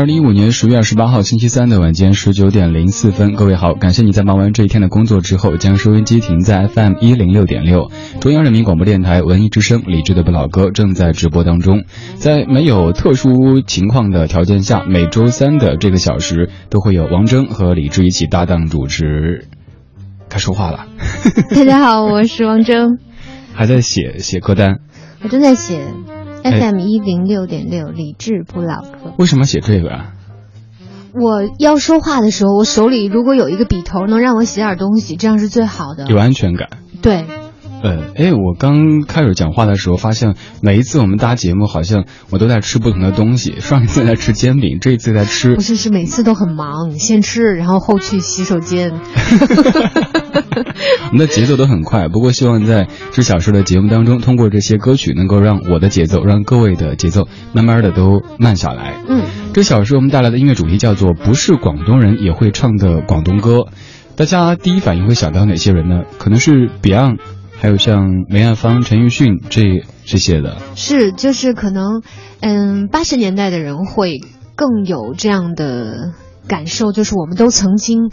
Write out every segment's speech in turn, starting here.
二零一五年十月二十八号星期三的晚间十九点零四分，各位好，感谢你在忙完这一天的工作之后，将收音机停在 FM 一零六点六，中央人民广播电台文艺之声，理智的不老歌正在直播当中。在没有特殊情况的条件下，每周三的这个小时都会有王铮和李志一起搭档主持。该说话了。大家好，我是王铮，还在写写歌单，我正在写。FM 一零六点六，理智不老歌。为什么写这个啊？我要说话的时候，我手里如果有一个笔头，能让我写点东西，这样是最好的，有安全感。对。呃，哎，我刚开始讲话的时候，发现每一次我们搭节目，好像我都在吃不同的东西。上一次在吃煎饼，这一次在吃……不是，是每次都很忙，先吃，然后后去洗手间。我们的节奏都很快，不过希望在这小时的节目当中，通过这些歌曲，能够让我的节奏，让各位的节奏，慢慢的都慢下来。嗯，这小时我们带来的音乐主题叫做“不是广东人也会唱的广东歌”，大家第一反应会想到哪些人呢？可能是 Beyond。还有像梅艳芳、陈奕迅这这些的，是就是可能，嗯，八十年代的人会更有这样的感受，就是我们都曾经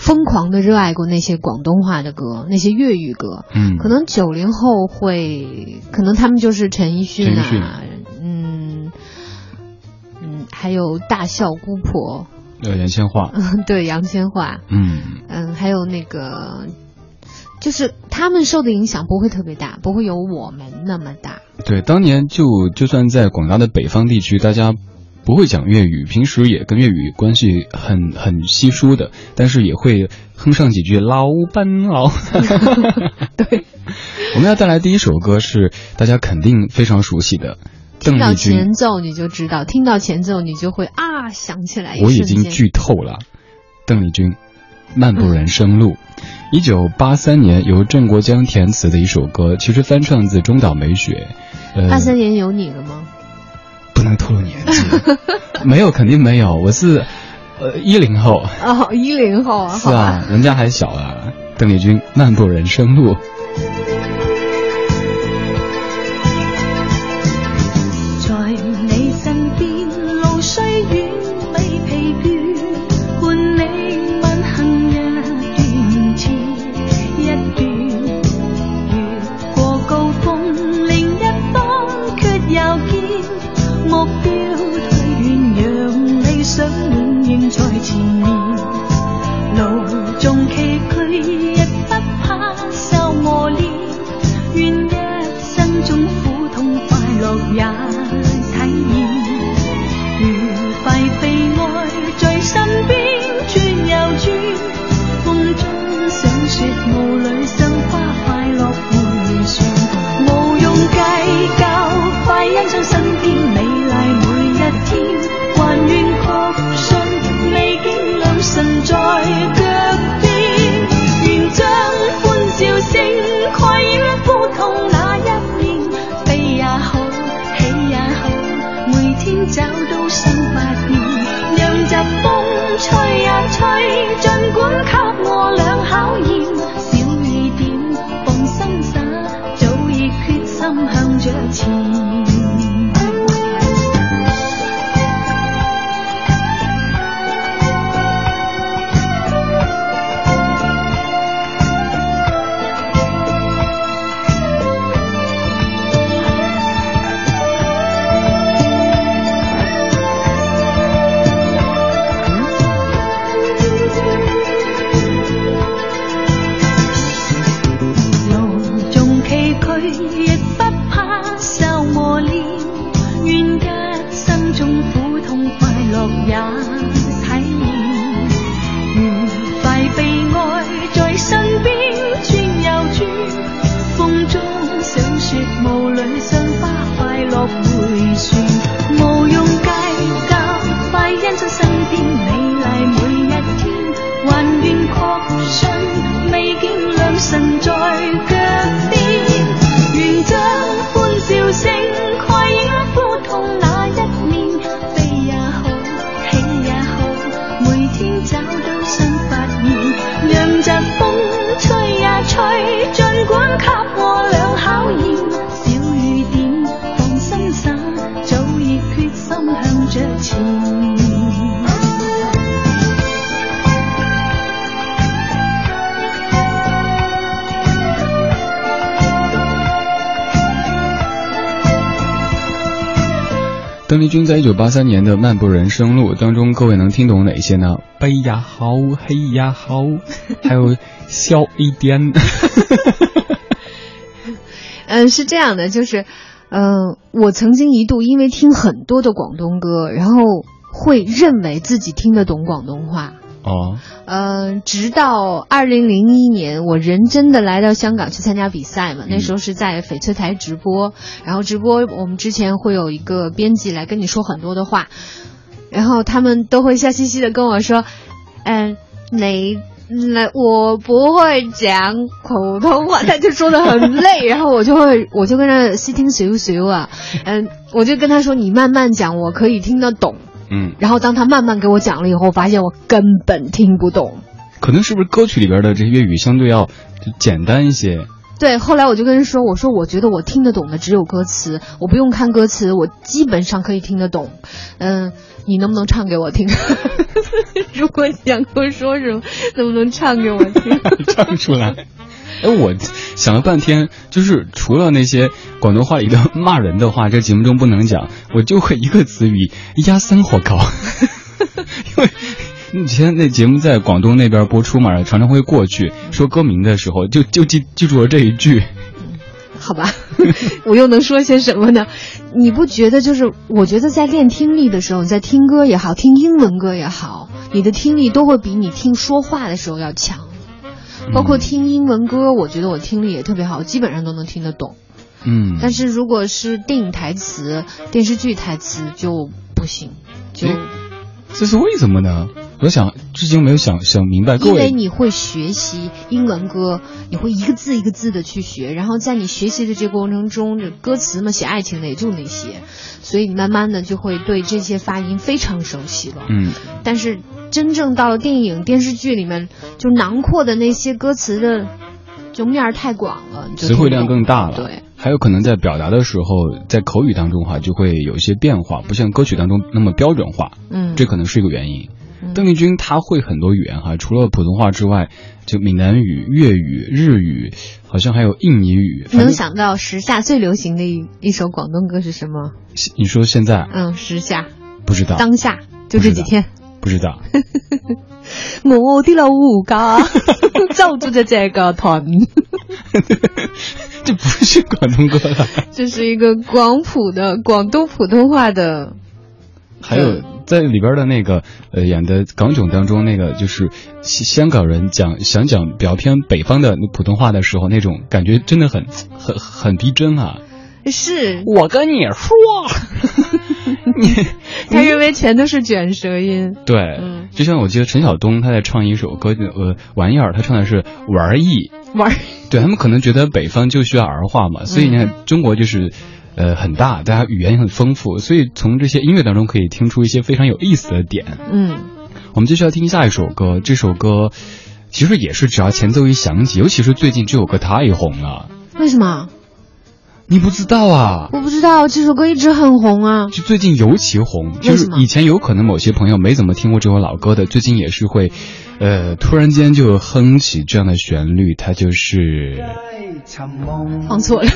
疯狂的热爱过那些广东话的歌，那些粤语歌。嗯，可能九零后会，可能他们就是陈奕迅啊，嗯嗯，还有大笑姑婆，呃，杨千嬅，对，杨千嬅，嗯嗯，还有那个。就是他们受的影响不会特别大，不会有我们那么大。对，当年就就算在广大的北方地区，大家不会讲粤语，平时也跟粤语关系很很稀疏的，但是也会哼上几句老班老。对，我们要带来第一首歌是大家肯定非常熟悉的，听到前奏你就知道，听到前奏你就会啊想起来。我已经剧透了，邓丽君《漫步人生路》。一九八三年由郑国江填词的一首歌，其实翻唱自中岛美雪。八三年有你了吗？不能透露年纪，没有，肯定没有。我是呃一零后。哦，一零后啊。是啊，人家还小啊。邓丽君《漫步人生路》。君在一九八三年的《漫步人生路》当中，各位能听懂哪些呢？悲呀好，黑呀好，还有笑一点。嗯，是这样的，就是，嗯、我曾经一度因为听很多的广东歌，然后会认为自己听得懂广东话。哦，呃，直到二零零一年，我认真的来到香港去参加比赛嘛，那时候是在翡翠台直播，然后直播我们之前会有一个编辑来跟你说很多的话，然后他们都会笑嘻嘻的跟我说，嗯，你。那我不会讲普通话，他就说的很累，然后我就会，我就跟他细听随随啊，嗯，我就跟他说，你慢慢讲，我可以听得懂。嗯，然后当他慢慢给我讲了以后，发现我根本听不懂。可能是不是歌曲里边的这些粤语相对要简单一些？对，后来我就跟人说，我说我觉得我听得懂的只有歌词，我不用看歌词，我基本上可以听得懂。嗯，你能不能唱给我听？如果你想跟我说什么，能不能唱给我听？唱出来。哎，我想了半天，就是除了那些广东话里的骂人的话，这节目中不能讲，我就会一个词语压三火高，因为。以前那节目在广东那边播出嘛，常常会过去说歌名的时候，就就记记住了这一句。好吧，我又能说些什么呢？你不觉得就是？我觉得在练听力的时候，你在听歌也好，听英文歌也好，你的听力都会比你听说话的时候要强。包括听英文歌，我觉得我听力也特别好，基本上都能听得懂。嗯，但是如果是电影台词、电视剧台词就不行，就这是为什么呢？我想至今没有想想明白。因为你会学习英文歌，你会一个字一个字的去学，然后在你学习的这个过程中，这歌词嘛，写爱情的也就那些，所以你慢慢的就会对这些发音非常熟悉了。嗯，但是真正到了电影、电视剧里面，就囊括的那些歌词的就面儿太广了，词汇量更大了。对。还有可能在表达的时候，在口语当中哈就会有一些变化，不像歌曲当中那么标准化。嗯，这可能是一个原因。嗯、邓丽君她会很多语言哈，除了普通话之外，就闽南语、粤语、日语，好像还有印尼语。能想到时下最流行的一一首广东歌是什么？你说现在？嗯，时下。不知道。当下就这几天。不知道。我的老家 就住在这个屯。这不是广东歌了，这是一个广普的广东普通话的。还有在里边的那个呃演的港囧当中，那个就是香港人讲想讲比较偏北方的普通话的时候，那种感觉真的很很很逼真啊。是我跟你说，你他认为全都是卷舌音。对，嗯，就像我记得陈晓东他在唱一首歌，呃，玩意儿，他唱的是玩意玩。对他们可能觉得北方就需要儿化嘛，所以你看中国就是，呃，很大，大家语言也很丰富，所以从这些音乐当中可以听出一些非常有意思的点。嗯，我们继续要听下一首歌，这首歌其实也是只要前奏一响起，尤其是最近这首歌太红了。为什么？你不知道啊？我不知道，这首歌一直很红啊。就最近尤其红，就是以前有可能某些朋友没怎么听过这首老歌的，最近也是会，呃，突然间就哼起这样的旋律，它就是。放错了。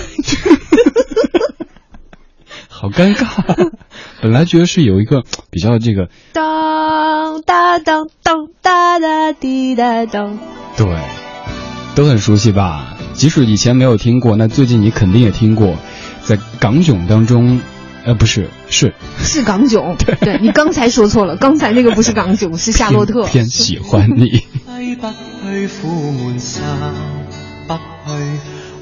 好尴尬，本来觉得是有一个 比较这个。当当当当哒哒滴哒当。对，都很熟悉吧？即使以前没有听过，那最近你肯定也听过，在港囧当中，呃，不是，是是港囧，对，对你刚才说错了，刚才那个不是港囧，是夏洛特。偏喜欢你。不去，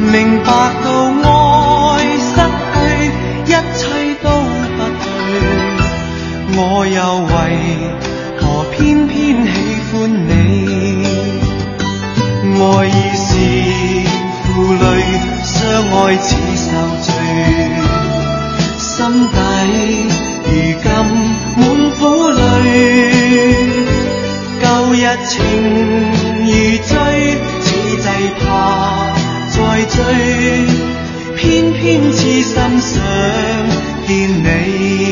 明白到愛失去，一切都不對，我又為何偏偏喜歡你？愛意是負累，相愛似受罪，心底如今滿苦淚。舊日情如醉，此际怕再追，偏偏痴心想见你。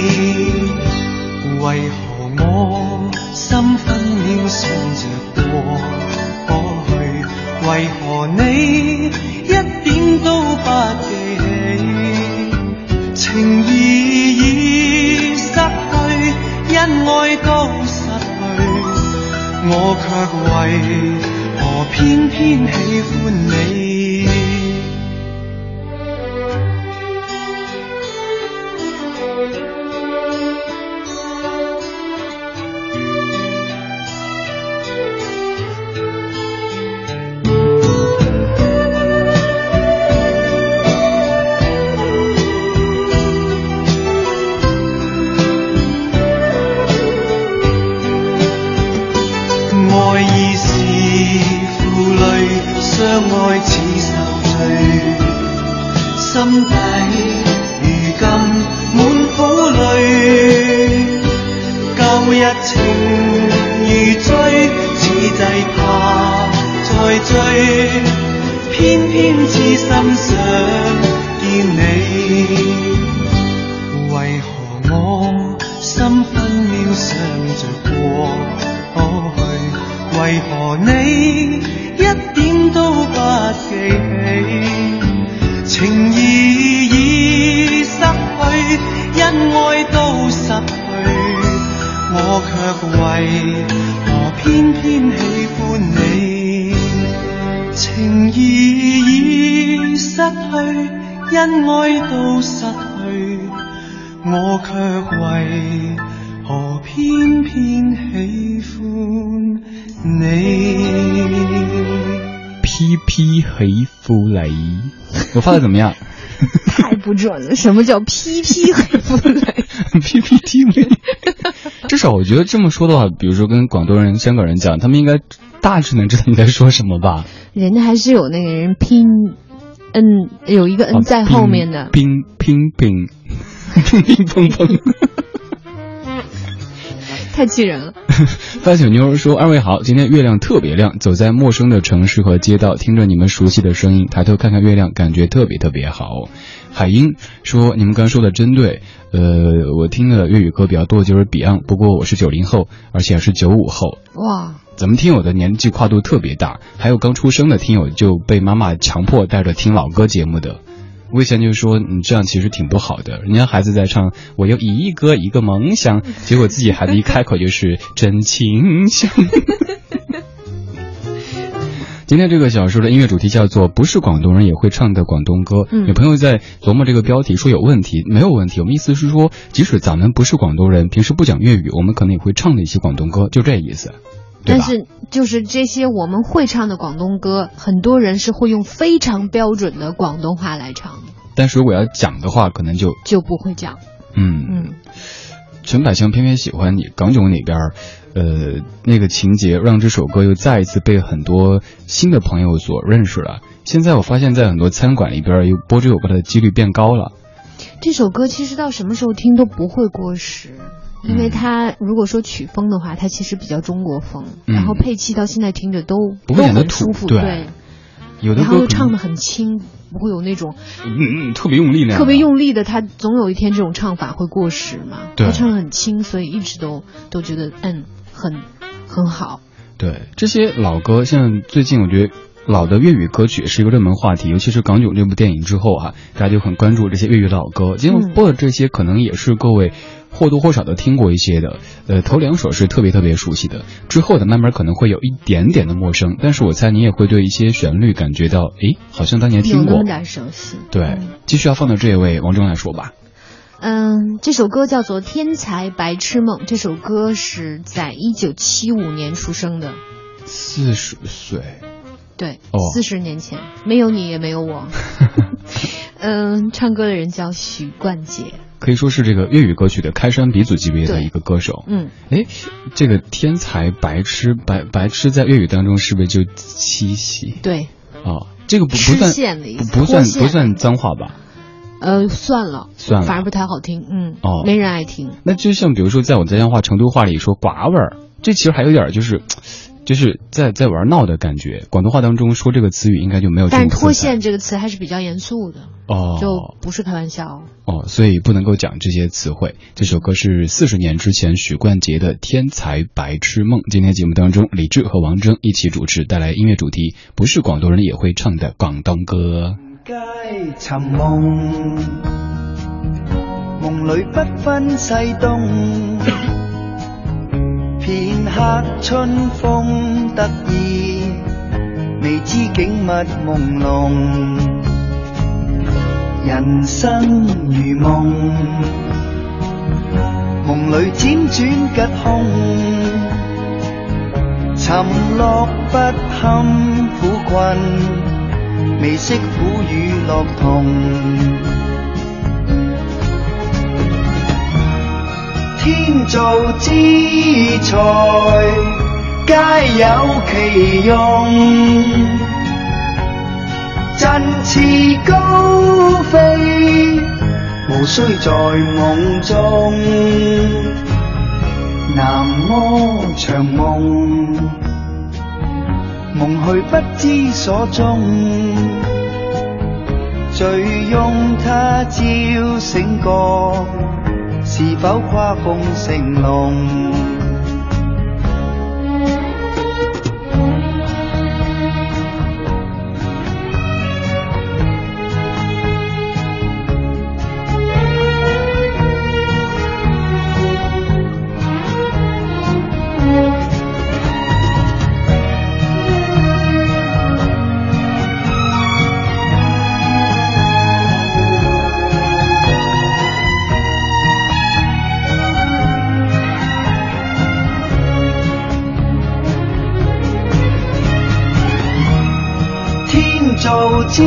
卻為何偏偏喜歡你？情意已失去，恩愛都失去。我卻為何偏偏喜歡你？批批喜歡你，我发的怎么样太不准了！什么叫批批黑不雷？？PPTV，至少我觉得这么说的话，比如说跟广东人、香港人讲，他们应该大致能知道你在说什么吧？人家还是有那个人拼，嗯，有一个啊 n 在后面的。乒乒乒乒乒乓乓。太气人了。范小妞说：“二位好，今天月亮特别亮，走在陌生的城市和街道，听着你们熟悉的声音，抬头看看月亮，感觉特别特别好。”海英说：“你们刚说的真对，呃，我听的粤语歌比较多，就是 Beyond，不过我是九零后，而且是九五后。哇，咱们听友的年纪跨度特别大，还有刚出生的听友就被妈妈强迫带着听老歌节目的。”我以前就说，你这样其实挺不好的。人家孩子在唱“我有一个一个梦想”，结果自己孩子一开口就是“真情香”。今天这个小说的音乐主题叫做“不是广东人也会唱的广东歌”。嗯有朋友在琢磨这个标题，说有问题，没有问题。我们意思是说，即使咱们不是广东人，平时不讲粤语，我们可能也会唱的一些广东歌，就这意思。但是就是这些我们会唱的广东歌，很多人是会用非常标准的广东话来唱的，但是如果要讲的话，可能就就不会讲。嗯嗯，陈百强偏偏喜欢你，港囧里边儿，呃，那个情节让这首歌又再一次被很多新的朋友所认识了。现在我发现，在很多餐馆里边儿，有播这首歌的几率变高了。这首歌其实到什么时候听都不会过时，因为它如果说曲风的话，它其实比较中国风，嗯然后配器到现在听着都不会显得都很舒服，土对对，有的然后又唱的很轻，不会有那种嗯嗯特别用力那样，特别。用力的，他总有一天这种唱法会过时嘛。对他唱的很轻，所以一直都都觉得嗯很很好。对这些老歌，像最近我觉得老的粤语歌曲是一个热门话题，尤其是港囧这部电影之后啊，大家就很关注这些粤语老歌。今天播的这些可能也是各位或多或少的听过一些的，呃，头两首是特别特别熟悉的，之后的慢慢可能会有一点点的陌生，但是我猜你也会对一些旋律感觉到，诶，好像当年听过，有那么点熟悉。对，继续要放到这位王铮来说吧。嗯，这首歌叫做《天才白痴梦》。这首歌是在一九七五年出生的，四十岁。对，哦四十年前，没有你也没有我。嗯，唱歌的人叫许冠杰。可以说是这个粤语歌曲的开山鼻祖级别的一个歌手。嗯，哎，这个天才白痴白白痴在粤语当中是不是就七喜？对，哦，这个不不算不算不算脏话吧？呃，算了，算了反而不太好听。嗯，哦没人爱听。那就像比如说，在我家乡话、成都话里说“寡味儿”，这其实还有点就是，就是在在玩闹的感觉。广东话当中说这个词语应该就没有但是“种色彩。脱线”这个词还是比较严肃的，哦，就不是开玩笑。哦，所以不能够讲这些词汇。这首歌是四十年之前许冠杰的《天才白痴梦》。今天节目当中，李志和王铮一起主持，带来音乐主题，不是广东人也会唱的广东歌。街寻梦，梦里不分西东。片刻春风得意，未知景物朦朧。人生如梦，梦里辗轉吉凶。沉落不堪苦困。未识苦與樂同。天造之材，皆有其用。振翅高飛，無需在夢中。南柯長夢。梦去不知所踪，醉拥他朝醒覺，是否跨风成龙？之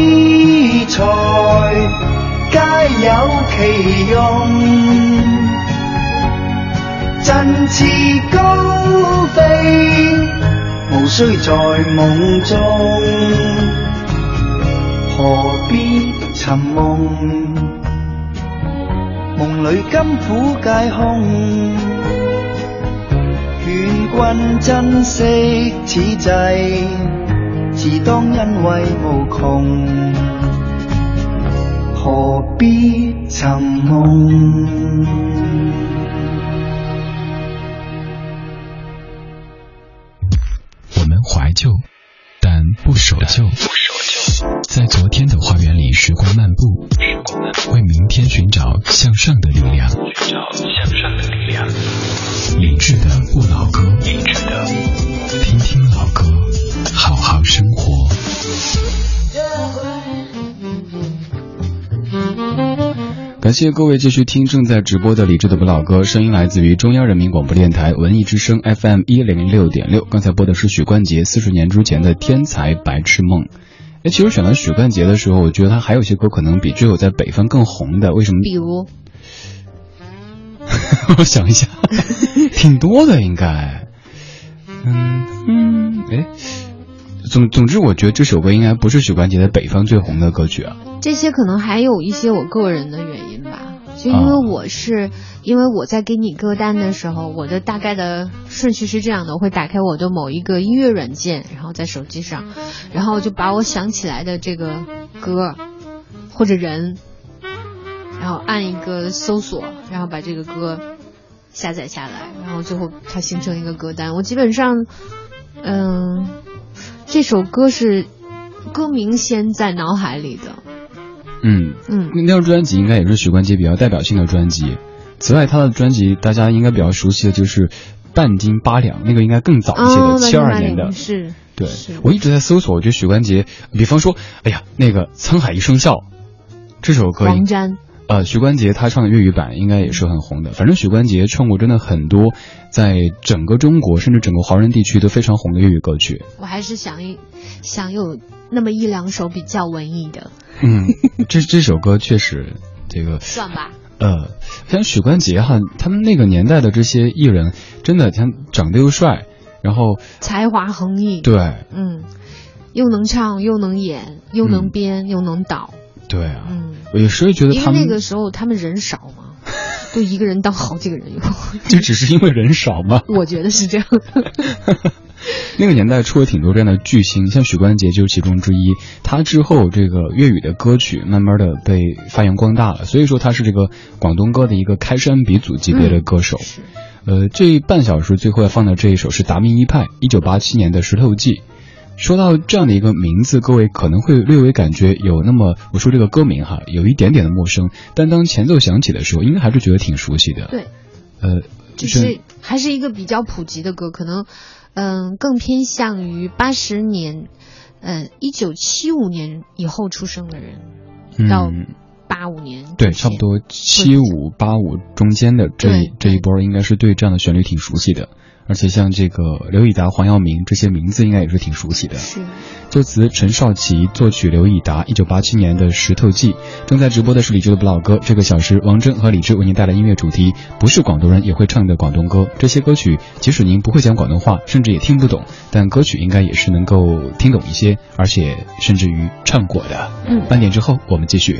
材，皆有其用。振翅高飛，無需在夢中。何必尋夢？夢裏甘苦皆空。勸君珍惜此際。自當欣慰無窮，何必尋夢？我们怀旧，但不守旧。在昨天的花园里时光漫步，为明天寻找向上的力量。理智的不老歌，感谢各位继续听正在直播的理智的不老歌，声音来自于中央人民广播电台文艺之声 FM 一零六点六。刚才播的是许冠杰四十年之前的《天才白痴梦》。哎，其实选到许冠杰的时候，我觉得他还有些歌可能比只有在北方更红的。为什么？比如，我想一下，挺多的应该。嗯嗯，哎，总总之，我觉得这首歌应该不是许冠杰在北方最红的歌曲啊。这些可能还有一些我个人的原因吧，就因为我是、因为我在给你歌单的时候，我的大概的顺序是这样的：我会打开我的某一个音乐软件，然后在手机上，然后就把我想起来的这个歌或者人，然后按一个搜索，然后把这个歌下载下来，然后最后它形成一个歌单。我基本上，嗯、这首歌是歌名先在脑海里的。嗯嗯，那张专辑应该也是许冠杰比较代表性的专辑。此外，他的专辑大家应该比较熟悉的就是《半斤八两》，那个应该更早一些哦的，七二年的。是。对是，我一直在搜索，我觉得许冠杰，比方说，哎呀，那个《沧海一声笑》这首歌，王詹。呃，许冠杰他唱的粤语版应该也是很红的。反正许冠杰唱过真的很多，在整个中国甚至整个华人地区都非常红的粤语歌曲。我还是想一想有那么一两首比较文艺的。嗯，这这首歌确实这个 算吧。呃，像许冠杰哈，他们那个年代的这些艺人，真的他长得又帅，然后才华横溢。对，嗯，又能唱，又能演，又能编，又能导。对啊，嗯，我有时候觉得他们因为那个时候他们人少嘛，就一个人当好几个人用。就只是因为人少吗？我觉得是这样的。那个年代出了挺多这样的巨星，像许冠杰就是其中之一。他之后这个粤语的歌曲慢慢的被发扬光大了，所以说他是这个广东歌的一个开山鼻祖级别的歌手。嗯、呃，这半小时最后要放的这一首是达明一派一九八七年的《石头记》。说到这样的一个名字，各位可能会略微感觉有那么，我说这个歌名哈，有一点点的陌生，但当前奏响起的时候，应该还是觉得挺熟悉的。对，呃，就是还是一个比较普及的歌，可能嗯更偏向于八十年，嗯一九七五年以后出生的人，到八五年，对，差不多七五八五中间的这这一波，应该是对这样的旋律挺熟悉的。而且像这个刘以达、黄耀明这些名字应该也是挺熟悉的。是，作词陈少琪，作曲刘以达。一九八七年的《石头记》正在直播的是李志的不老歌。这个小时，王铮和李志为您带来音乐主题，不是广东人也会唱的广东歌。这些歌曲，即使您不会讲广东话，甚至也听不懂，但歌曲应该也是能够听懂一些，而且甚至于唱过的。嗯，半点之后我们继续。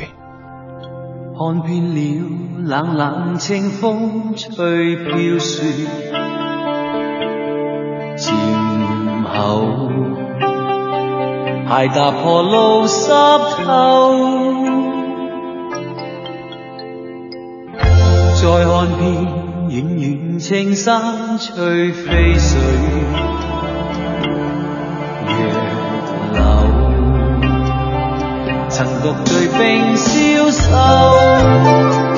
看遍了冷冷清风吹飘雪。鞋踏破路濕透，再看遍遠遠青山吹飛水，若流，曾獨醉冰消瘦。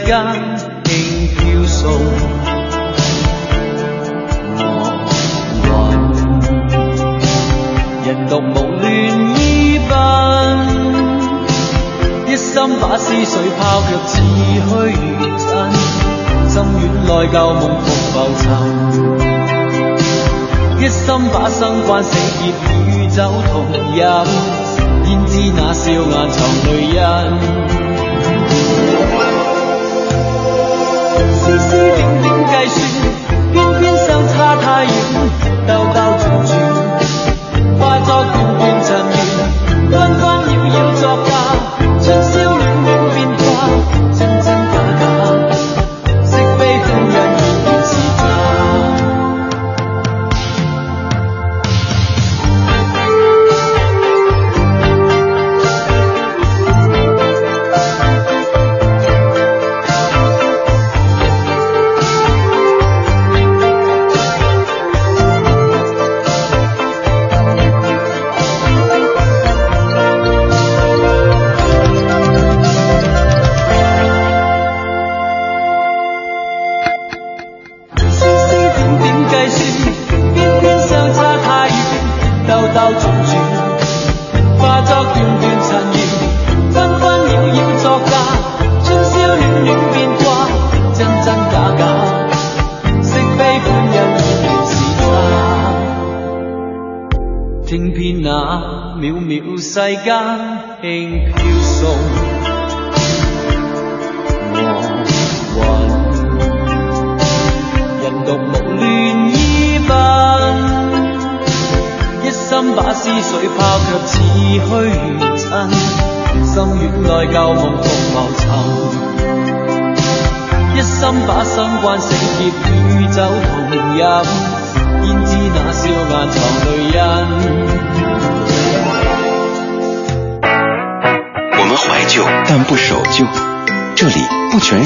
間輕飄送，我魂人獨無亂依奔，一心把思緒拋却似虛如真，心軟內舊夢復浮沉，一心把生關死劫與酒同飲，焉知那笑顏藏淚印。丝丝点点计算，偏偏相差太远，兜兜转转化作段段尘缘，关关扰扰作怪。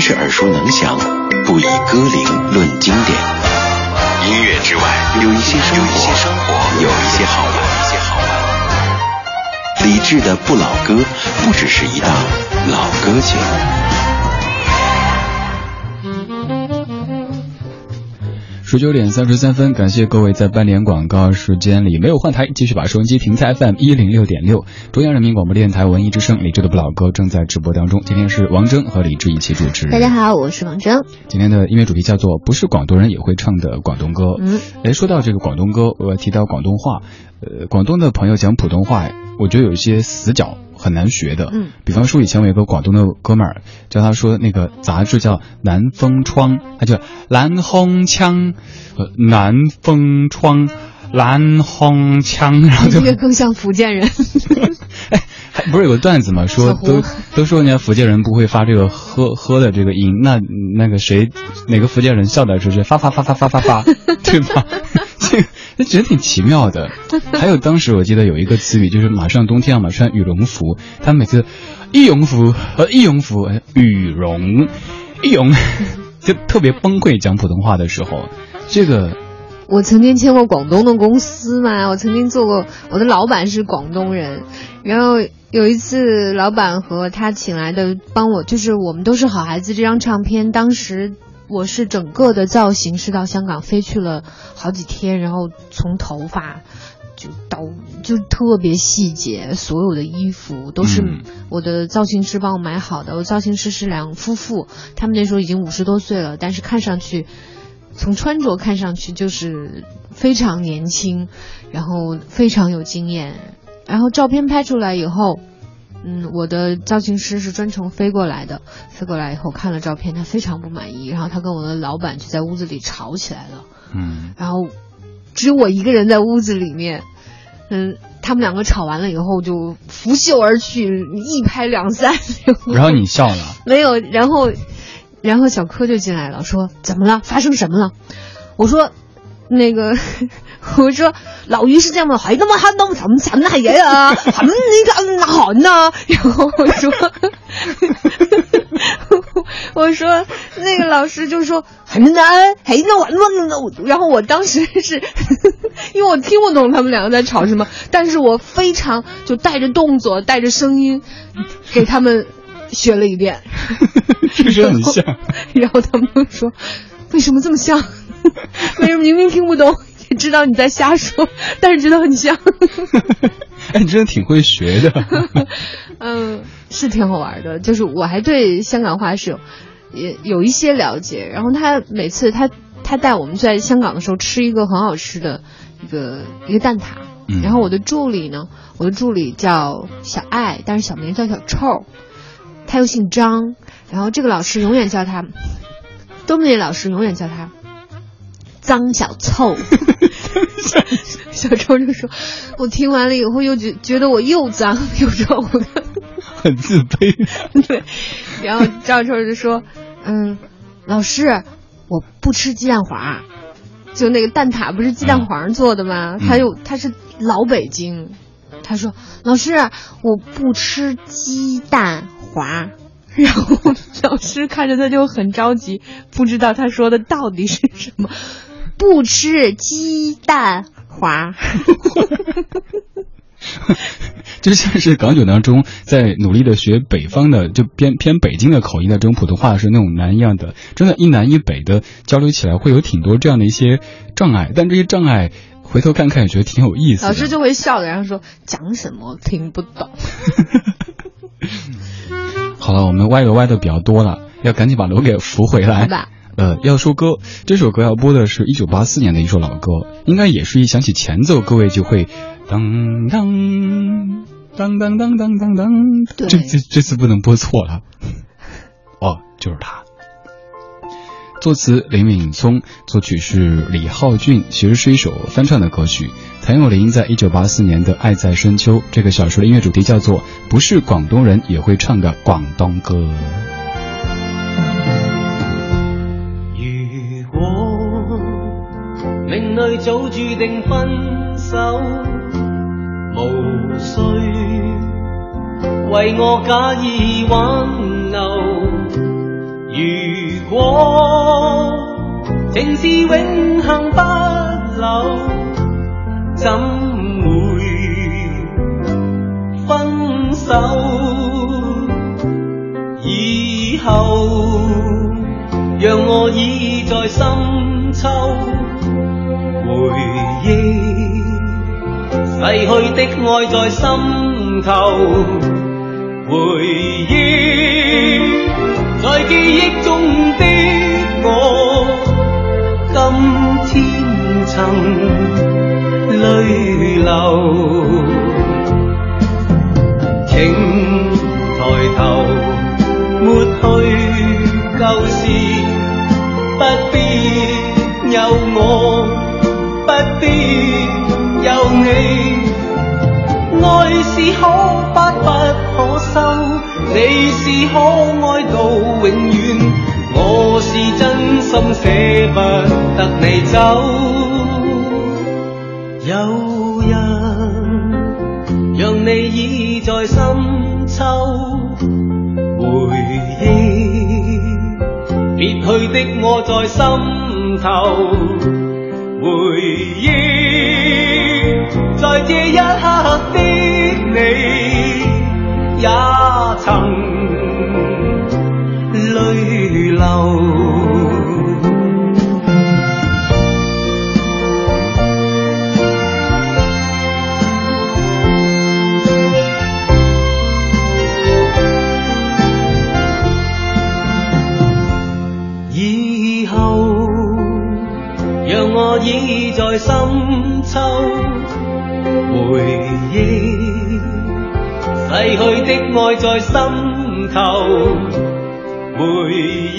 是耳熟能详，不以歌龄论经典。音乐之外，有一些生活，有一些生活，有一些好玩，一些好玩。理智的不老歌，不只是一档老歌节目十九点三十三分，感谢各位在半点广告时间里没有换台，继续把收音机停在 FM 一零六点六，中央人民广播电台文艺之声，李志的不老歌正在直播当中。今天是王铮和李志一起主持。大家好，我是王铮。今天的音乐主题叫做“不是广东人也会唱的广东歌”。嗯，哎，说到这个广东歌，我提到广东话，呃，广东的朋友讲普通话，我觉得有一些死角。很难学的，嗯，比方说以前我有个广东的哥们儿，叫他说那个杂志叫《南风窗》，他就蓝红枪，呃，南风窗，蓝红枪，然后就 这个更像福建人。哎，还不是有个段子吗？说都都说人家福建人不会发这个呵呵的这个音，那那个谁哪个福建人笑的时候是发发发发发发发，对吧？这个觉得挺奇妙的。还有当时我记得有一个词语，就是马上冬天要嘛穿羽绒服，他每次羽绒服呃羽绒服羽绒羽绒，就特别崩溃讲普通话的时候，这个。我曾经签过广东的公司嘛，我曾经做过，我的老板是广东人，然后有一次老板和他请来的帮我，就是我们都是好孩子这张唱片，当时我是整个的造型是到香港飞去了好几天，然后从头发就到就特别细节，所有的衣服都是我的造型师帮我买好的，我造型师是两夫妇，他们那时候已经五十多岁了，但是看上去。从穿着看上去就是非常年轻，然后非常有经验，然后照片拍出来以后，嗯，我的造型师是专程飞过来的，飞过来以后看了照片，他非常不满意，然后他跟我的老板就在屋子里吵起来了，嗯，然后只有我一个人在屋子里面，嗯，他们两个吵完了以后就拂袖而去，一拍两散，然后你笑了，没有，然后。然后小柯就进来了，说：“怎么了？发生什么了？”我说：“那个，我说老于是这样的，还那么还那么怎么怎么嘢啊？很那个寒呐。”然后我说：“ 我说那个老师就说很难，很那那那。”然后我当时是 因为我听不懂他们两个在吵什么，但是我非常就带着动作，带着声音给他们。学了一遍，确实很像。然后他们都说：“为什么这么像？为什么明明听不懂，也 知道你在瞎说，但是觉得很像？” 哎，你真的挺会学的。嗯，是挺好玩的。就是我还对香港话是有也有一些了解。然后他每次他他带我们在香港的时候吃一个很好吃的一个一个蛋挞。然后我的助理呢，我的助理叫小爱，但是小名叫小臭。他又姓张，然后这个老师永远叫他，东北老师永远叫他脏小臭。小臭就说：“我听完了以后又觉觉得我又脏又臭的，很自卑。”对，然后张小臭就说：“嗯，老师，我不吃鸡蛋黄，就那个蛋挞不是鸡蛋黄做的吗？他又他是老北京。”他说：“老师，我不吃鸡蛋黄。”然后老师看着他就很着急，不知道他说的到底是什么。不吃鸡蛋黄，就像是港九当中在努力的学北方的，就偏偏北京的口音的这种普通话是那种南一样的，真的，一南一北的交流起来会有挺多这样的一些障碍，但这些障碍。回头看看也觉得挺有意思。老师就会笑的，然后说讲什么听不懂。好了，我们歪楼歪的比较多了，要赶紧把楼给扶回来。呃，要说歌，这首歌要播的是一九八四年的一首老歌，应该也是一想起前奏，各位就会当当当当当当当当。这这这次不能播错了。哦，就是他。作词林敏聪，作曲是李浩俊，其实是一首翻唱的歌曲。谭咏麟在一九八四年的《爱在深秋》这个小说的音乐主题叫做“不是广东人也会唱的广东歌”。早注定分手，无需为我假意挽留。如果情是永恒不朽，怎会分手？以后让我倚在深秋，回忆逝去的爱在心头，回忆在记忆中的我，今天曾泪流，请抬头，抹去旧事，不必有我，不必有你。爱是可發不可收，你是可爱到永远，我是真心舍不得你走。有人让你倚在深秋，回忆别去的我在心头，回回忆。在这一刻的你，也曾泪流。深秋。回忆逝去的爱在心头，回忆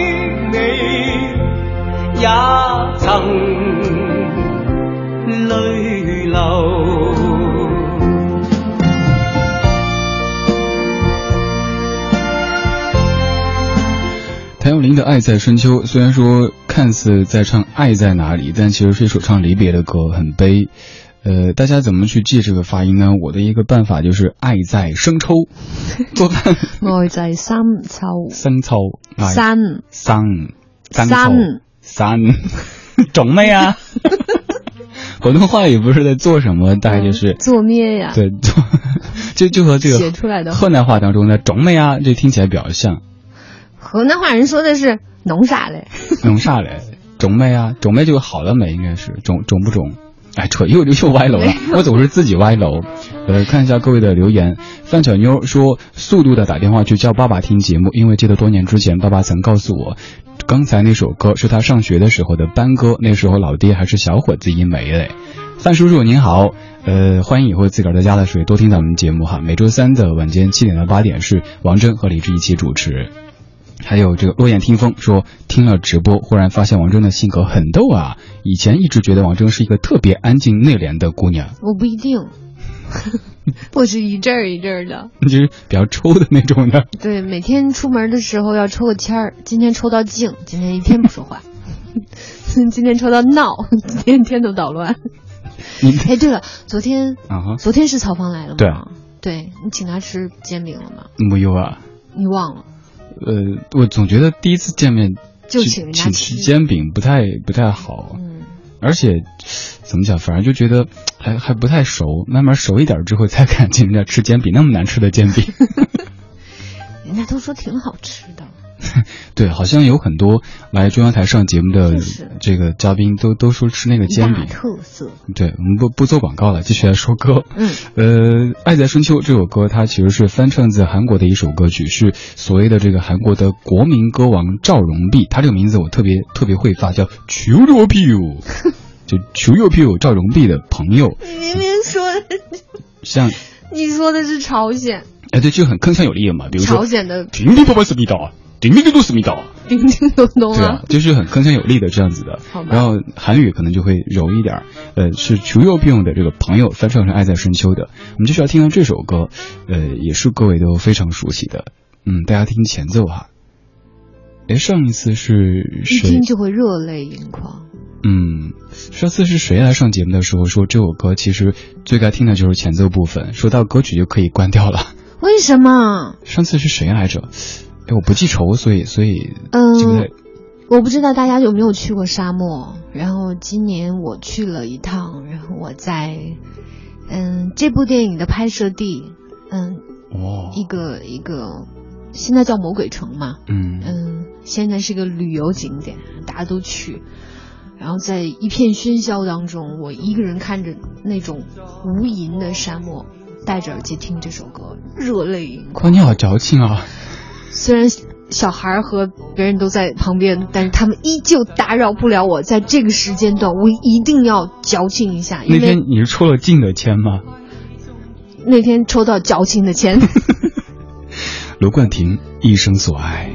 也曾泪流。谭咏麟的《爱在深秋》，虽然说看似在唱爱在哪里，但其实是一首唱离别的歌，很悲。呃，大家怎么去记这个发音呢？我的一个办法就是爱在生抽，做飯。愛在深秋，生抽，生生生生，種咩啊？廣東話也不是在做什么，大概就是做咩呀？对，做就就和这个写出来的河南话当中的種咩啊，这听起来比较像。河南话人说的是弄啥嘞？弄啥嘞？種咩啊？種咩就好了没？应该是種種不種？哎，扯又又歪楼了，我总是自己歪楼。呃，看一下各位的留言。范小妞说，速度的打电话去叫爸爸听节目，因为记得多年之前，爸爸曾告诉我，刚才那首歌是他上学的时候的班歌，那时候老爹还是小伙子一枚嘞。范叔叔您好，呃，欢迎以后自个儿在家的时候多听咱们节目哈。每周三的晚间七点到八点是王铮和李志一起主持。还有这个落雁听风说听了直播，忽然发现王铮的性格很逗啊！以前一直觉得王铮是一个特别安静内敛的姑娘。我不一定，我是一阵儿一阵儿的，就是比较抽的那种的。对，每天出门的时候要抽个签儿，今天抽到静，今天一天不说话；今天抽到闹，今天天都捣乱。哎，对了，昨天啊，昨天是曹芳来了对，对你请他吃煎饼了吗？没有啊，你忘了。呃，我总觉得第一次见面就请人家吃煎饼不太不太好。嗯，而且怎么讲，反正就觉得 还还不太熟，慢慢熟一点之后才敢进人家吃煎饼，那么难吃的煎饼。人家都说挺好吃的。对，好像有很多来中央台上节目的这个嘉宾都都说吃那个煎饼。特色。对，我们不不做广告了，继续来说歌。嗯，呃，《爱在春秋》这首歌，它其实是翻唱自韩国的一首歌曲，是所谓的这个韩国的国民歌王赵荣弼，他这个名字我特别特别会发，叫裘若屁股，就裘若屁股赵荣弼的朋友，你明明说像 你说的是朝鲜，哎对，就很铿锵有力嘛，比如说朝鲜的叮叮叮咚思密达，叮叮咚咚对啊，就是很铿锵有力的这样子的好。然后韩语可能就会柔一点，呃，是裘佑病的这个朋友翻唱成《爱在深秋》的。我们就是要听到这首歌，呃，也是各位都非常熟悉的。嗯，大家听前奏哈。哎，上一次是谁一谁听？就会热泪盈眶。嗯，上次是谁来上节目的时候说这首歌其实最该听的就是前奏部分，说到歌曲就可以关掉了。为什么？上次是谁来着？哎，我不记仇，所以所以嗯。我不知道大家有没有去过沙漠，然后今年我去了一趟，然后我在，嗯，这部电影的拍摄地，嗯，哦，一个一个，现在叫魔鬼城嘛，嗯嗯，现在是个旅游景点，大家都去。然后在一片喧嚣当中，我一个人看着那种无垠的沙漠，戴着耳机听这首歌，热泪盈哇，眶。你好矫情啊！虽然小孩儿和别人都在旁边，但是他们依旧打扰不了我。在这个时间段，我一定要矫情一下，因那天你是抽了静的签吗？那天抽到矫情的签。卢冠廷一生所爱。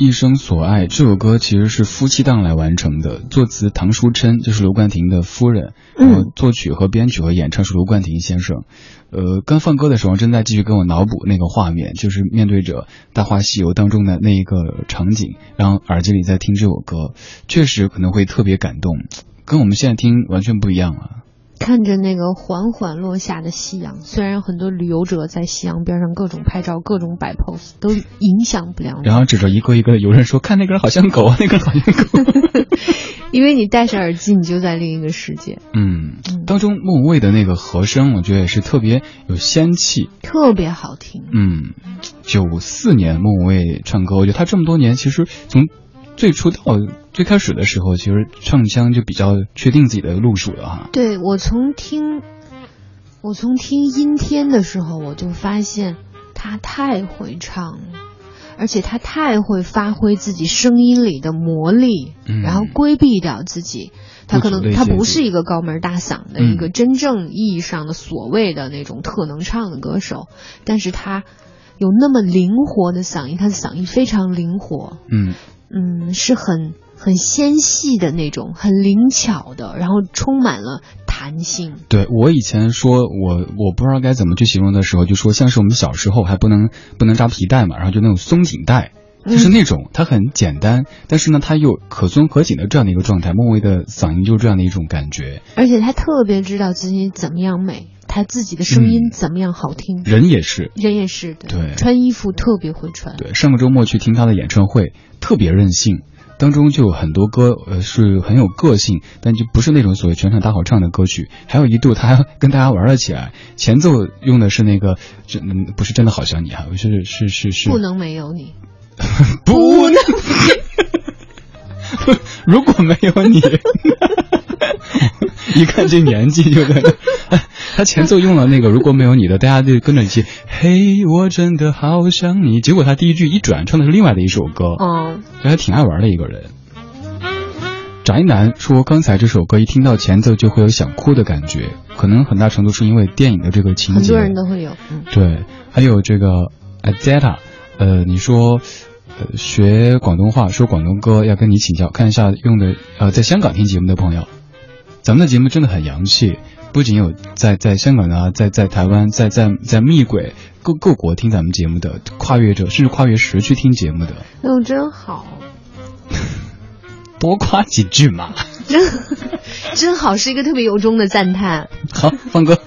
一生所爱这首歌其实是夫妻档来完成的，作词唐书琛就是卢冠廷的夫人，然后作曲和编曲和演唱是卢冠廷先生。呃，刚放歌的时候正在继续跟我脑补那个画面，就是面对着《大话西游》当中的那一个场景，然后耳机里在听这首歌，确实可能会特别感动，跟我们现在听完全不一样啊。看着那个缓缓落下的夕阳，虽然有很多旅游者在夕阳边上各种拍照、各种摆 pose，都影响不了你。然后指着一个一个的游人说：“看那个人好像狗，那个人好像狗。”因为你戴上耳机，你就在另一个世界。嗯，当中莫文蔚的那个和声，我觉得也是特别有仙气，特别好听。嗯，九四年莫文蔚唱歌，我觉得她这么多年其实从。最初到最开始的时候，其实唱腔就比较确定自己的路数了哈。对我从听，我从听阴天的时候，我就发现他太会唱了，而且他太会发挥自己声音里的魔力，嗯、然后规避掉自己。他可能他不是一个高门大嗓的一个真正意义上的所谓的那种特能唱的歌手，但是他有那么灵活的嗓音，他的嗓音非常灵活。嗯。嗯，是很很纤细的那种，很灵巧的，然后充满了弹性。对我以前说我我不知道该怎么去形容的时候，就说像是我们小时候还不能不能扎皮带嘛，然后就那种松紧带，就是那种它很简单，但是呢它又可松可紧的这样的一个状态。莫文蔚的嗓音就是这样的一种感觉，而且他特别知道自己怎么样美，他自己的声音怎么样好听。人也是，人也是，对，穿衣服特别会穿。对，上个周末去听他的演唱会。特别任性，当中就有很多歌，呃，是很有个性，但就不是那种所谓全场大合唱的歌曲。还有一度他还跟大家玩了起来，前奏用的是那个，真不是真的好想你啊，是是是是，不能没有你，不能，如果没有你，一看这年纪就在。他前奏用了那个如果没有你的，大家就跟着一起，嘿，我真的好想你。结果他第一句一转，唱的是另外的一首歌。嗯，还挺爱玩的一个人。宅男说，刚才这首歌一听到前奏就会有想哭的感觉，可能很大程度是因为电影的这个情节。很多人都会有。嗯、对，还有这个 Azeta，呃，你说，学广东话说广东歌要跟你请教，看一下用的，呃，在香港听节目的朋友，咱们的节目真的很洋气。不仅有在在香港啊，在在台湾，在在在密轨各各国听咱们节目的跨越者，甚至跨越时区听节目的，哦，真好，多夸几句嘛，真真好，是一个特别由衷的赞叹。好，放歌，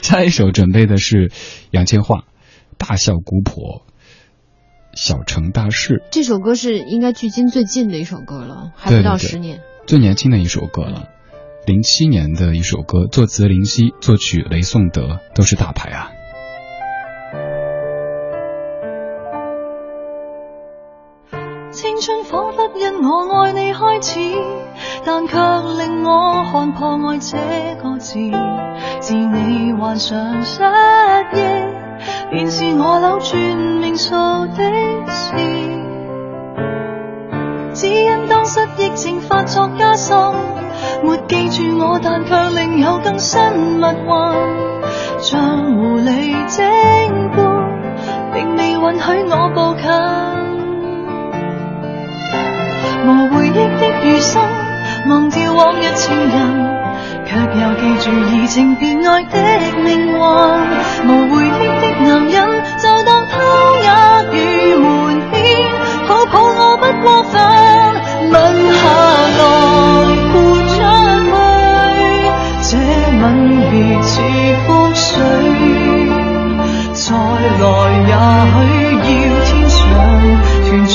下一首准备的是杨千嬅《大笑姑婆》，小城大事。这首歌是应该距今最近的一首歌了，还不到十年，最年轻的一首歌了。零七年的一首歌，作词林夕，作曲雷颂德，都是大牌啊。青春仿佛因我爱你开始，但却令我看破爱这个字。自你患上失忆，便是我扭转命数的事。只因当失忆症发作加深。没记住我，但却另有更新密运，像狐狸精般，并未允许我步近。无回忆的余生，忘掉往日情人，却又记住移情别爱的命运。无回忆的男人，就当偷雅与瞒骗，抱抱我不过分，吻下来。这吻别似覆水，再来也许要天上团聚，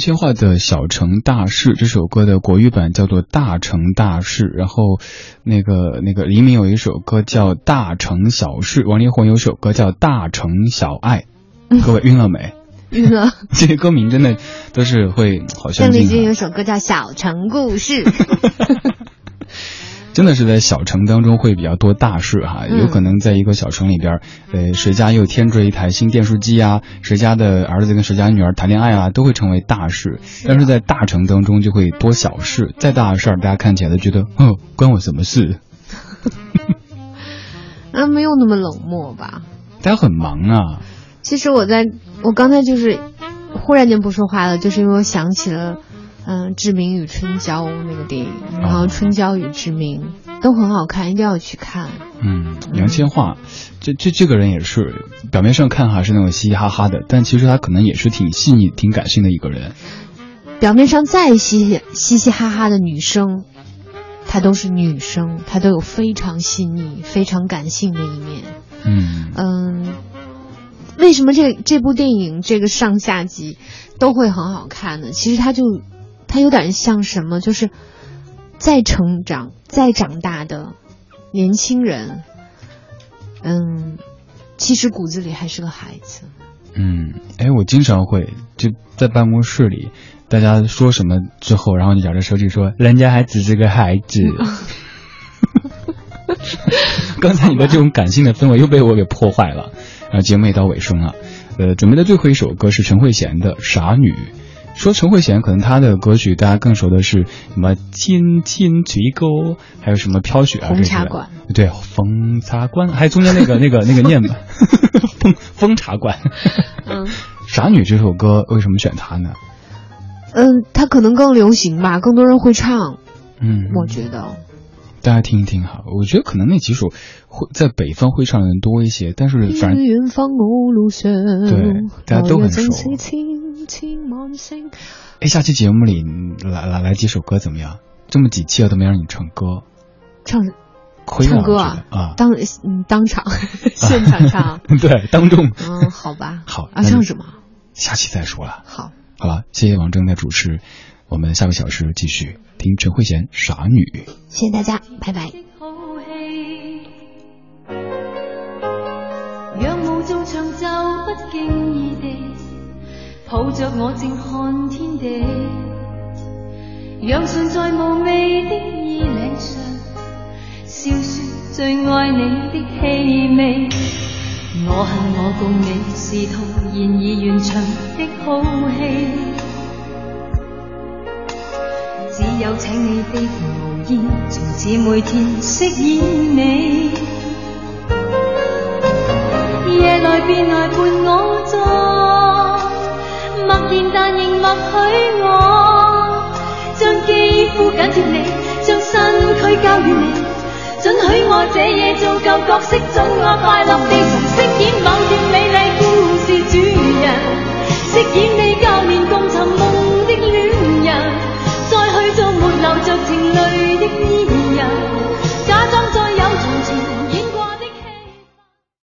千嬅的《小城大事》这首歌的国语版叫做《大城大事》，然后那个那个黎明有一首歌叫《大城小事》，王力宏有首歌叫《大城小爱》。各位晕了没？晕了。这些歌名真的都是会好像邓丽君有首歌叫《小城故事》，真的是在小城当中会比较多大事哈，嗯有可能在一个小城里边，呃，谁家又添置一台新电视机啊，谁家的儿子跟谁家女儿谈恋爱啊，都会成为大事。但是在大城当中就会多小事，再大的事儿大家看起来都觉得，哦，关我什么事？啊，没有那么冷漠吧？大家很忙啊，其实我在我刚才就是忽然间不说话了，就是因为我想起了，嗯、志明与春娇》那个电影，然后《春娇与志明》都很好看，一定要去看。嗯，杨千嬅，这这这个人也是表面上看哈是那种嘻嘻哈哈的，但其实他可能也是挺细腻、挺感性的一个人。表面上再嘻嘻嘻嘻哈哈的女生，她都是女生，她都有非常细腻、非常感性的一面。嗯嗯，为什么这这部电影这个上下集都会很好看呢？其实它就它有点像什么，就是再成长、再长大的年轻人，嗯，其实骨子里还是个孩子。嗯，哎，我经常会就在办公室里，大家说什么之后，然后你咬着手指说，人家还只是个孩子。刚才你的这种感性的氛围又被我给破坏了。啊，节目也到尾声了，呃，准备的最后一首歌是陈慧娴的《傻女》。说陈慧娴，可能她的歌曲大家更熟的是什么《亲亲垂钩》，还有什么《飘雪》啊，红这些茶馆。对，风茶馆，还有中间那个那个那个念吧，风风茶馆。嗯 傻女这首歌为什么选她呢？嗯，她可能更流行吧，更多人会唱，嗯，我觉得。大家听一听哈。我觉得可能那几首会在北方会唱的人多一些，但是反正远方我路上，对大家都很熟哎，下期节目里嗯来来来几首歌怎么样？这么几期了都没让你唱歌，唱亏唱歌啊，当嗯当场 现场唱，对，当众。嗯，好吧，好啊，那唱什么？下期再说了。好，好了，谢谢王铮的主持，我们下个小时继续听陈慧娴《傻女》。谢谢大家，拜拜。抱着我靜看天地，让唇在无味的衣领上，笑说最爱你的气味。我恨我共你是徒然而完场的好戏。只有请你悲歡無厭，從此每天饰演你。夜来便来伴我坐，现但仍默许我将肌肤紧贴你将身躯交予你准许我这夜做旧角色准我快乐地重饰演某段美丽故事主人饰演你旧年共寻梦的恋人再去做没流着情泪